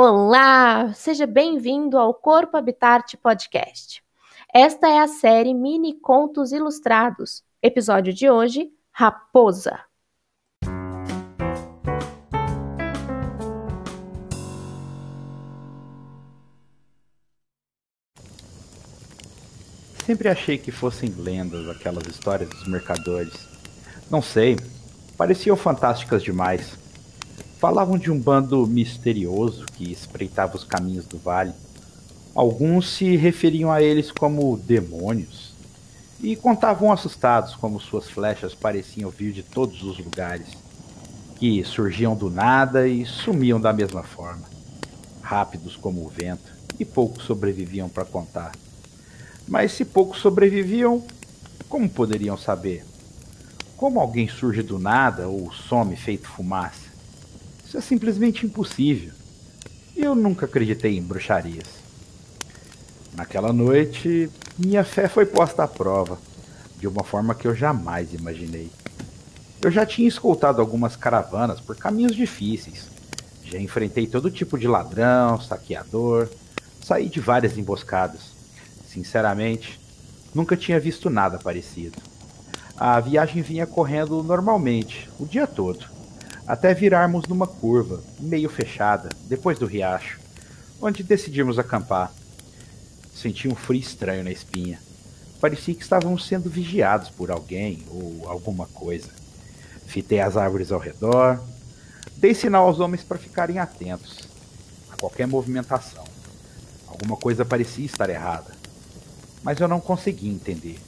Olá, seja bem-vindo ao Corpo Habitat Podcast. Esta é a série Mini Contos Ilustrados. Episódio de hoje: Raposa. Sempre achei que fossem lendas aquelas histórias dos mercadores. Não sei, pareciam fantásticas demais. Falavam de um bando misterioso que espreitava os caminhos do vale. Alguns se referiam a eles como demônios e contavam assustados como suas flechas pareciam vir de todos os lugares, que surgiam do nada e sumiam da mesma forma, rápidos como o vento, e poucos sobreviviam para contar. Mas se poucos sobreviviam, como poderiam saber? Como alguém surge do nada ou some feito fumaça? Isso é simplesmente impossível. Eu nunca acreditei em bruxarias. Naquela noite, minha fé foi posta à prova, de uma forma que eu jamais imaginei. Eu já tinha escoltado algumas caravanas por caminhos difíceis. Já enfrentei todo tipo de ladrão, saqueador, saí de várias emboscadas. Sinceramente, nunca tinha visto nada parecido. A viagem vinha correndo normalmente, o dia todo até virarmos numa curva, meio fechada, depois do riacho, onde decidimos acampar. Senti um frio estranho na espinha. Parecia que estávamos sendo vigiados por alguém ou alguma coisa. Fitei as árvores ao redor, dei sinal aos homens para ficarem atentos a qualquer movimentação. Alguma coisa parecia estar errada, mas eu não conseguia entender.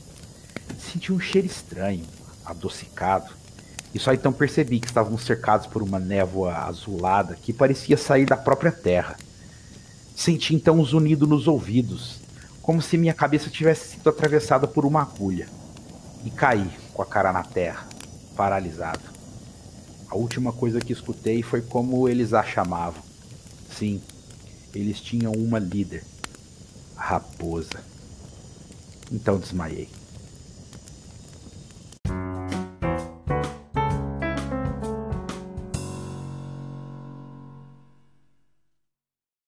Senti um cheiro estranho, adocicado, e só então percebi que estávamos cercados por uma névoa azulada que parecia sair da própria terra. Senti então um zunido nos ouvidos, como se minha cabeça tivesse sido atravessada por uma agulha. E caí com a cara na terra, paralisado. A última coisa que escutei foi como eles a chamavam. Sim, eles tinham uma líder, a raposa. Então desmaiei.